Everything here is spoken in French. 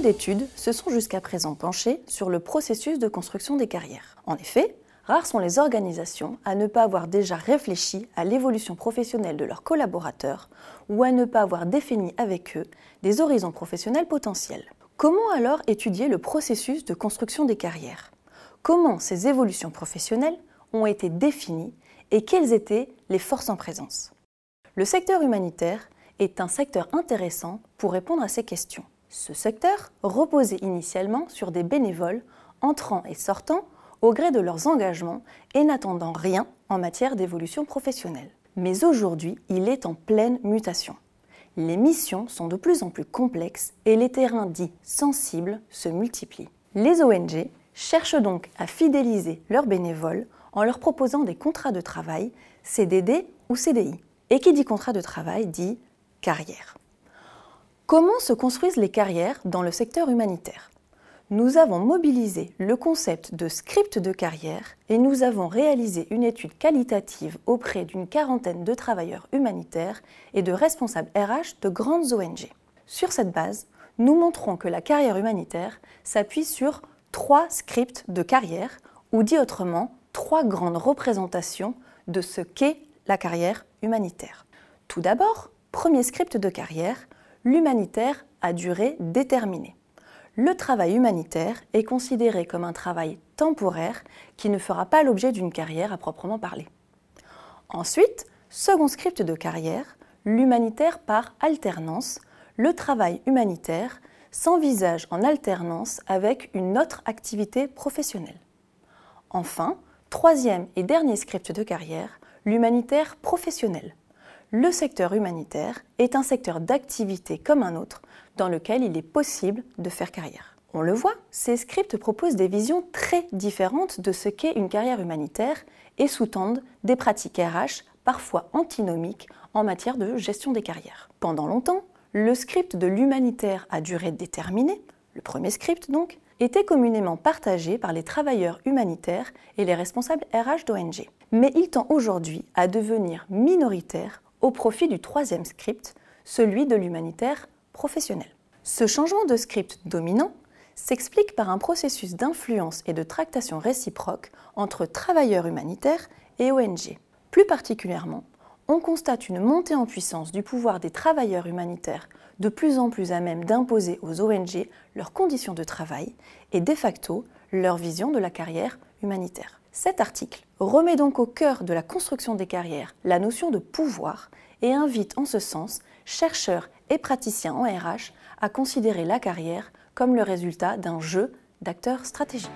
d'études se sont jusqu'à présent penchées sur le processus de construction des carrières. En effet, rares sont les organisations à ne pas avoir déjà réfléchi à l'évolution professionnelle de leurs collaborateurs ou à ne pas avoir défini avec eux des horizons professionnels potentiels. Comment alors étudier le processus de construction des carrières? Comment ces évolutions professionnelles ont été définies et quelles étaient les forces en présence? Le secteur humanitaire est un secteur intéressant pour répondre à ces questions. Ce secteur reposait initialement sur des bénévoles entrant et sortant au gré de leurs engagements et n'attendant rien en matière d'évolution professionnelle. Mais aujourd'hui, il est en pleine mutation. Les missions sont de plus en plus complexes et les terrains dits sensibles se multiplient. Les ONG cherchent donc à fidéliser leurs bénévoles en leur proposant des contrats de travail, CDD ou CDI. Et qui dit contrat de travail dit carrière. Comment se construisent les carrières dans le secteur humanitaire? Nous avons mobilisé le concept de script de carrière et nous avons réalisé une étude qualitative auprès d'une quarantaine de travailleurs humanitaires et de responsables RH de grandes ONG. Sur cette base, nous montrons que la carrière humanitaire s'appuie sur trois scripts de carrière, ou dit autrement, trois grandes représentations de ce qu'est la carrière humanitaire. Tout d'abord, premier script de carrière, l'humanitaire à durée déterminée. Le travail humanitaire est considéré comme un travail temporaire qui ne fera pas l'objet d'une carrière à proprement parler. Ensuite, second script de carrière, l'humanitaire par alternance, le travail humanitaire s'envisage en alternance avec une autre activité professionnelle. Enfin, troisième et dernier script de carrière, l'humanitaire professionnel le secteur humanitaire est un secteur d'activité comme un autre dans lequel il est possible de faire carrière. On le voit, ces scripts proposent des visions très différentes de ce qu'est une carrière humanitaire et sous-tendent des pratiques RH parfois antinomiques en matière de gestion des carrières. Pendant longtemps, le script de l'humanitaire à durée déterminée, le premier script donc, était communément partagé par les travailleurs humanitaires et les responsables RH d'ONG. Mais il tend aujourd'hui à devenir minoritaire au profit du troisième script, celui de l'humanitaire professionnel. Ce changement de script dominant s'explique par un processus d'influence et de tractation réciproque entre travailleurs humanitaires et ONG. Plus particulièrement, on constate une montée en puissance du pouvoir des travailleurs humanitaires de plus en plus à même d'imposer aux ONG leurs conditions de travail et de facto leur vision de la carrière humanitaire. Cet article remet donc au cœur de la construction des carrières la notion de pouvoir et invite en ce sens chercheurs et praticiens en RH à considérer la carrière comme le résultat d'un jeu d'acteurs stratégiques.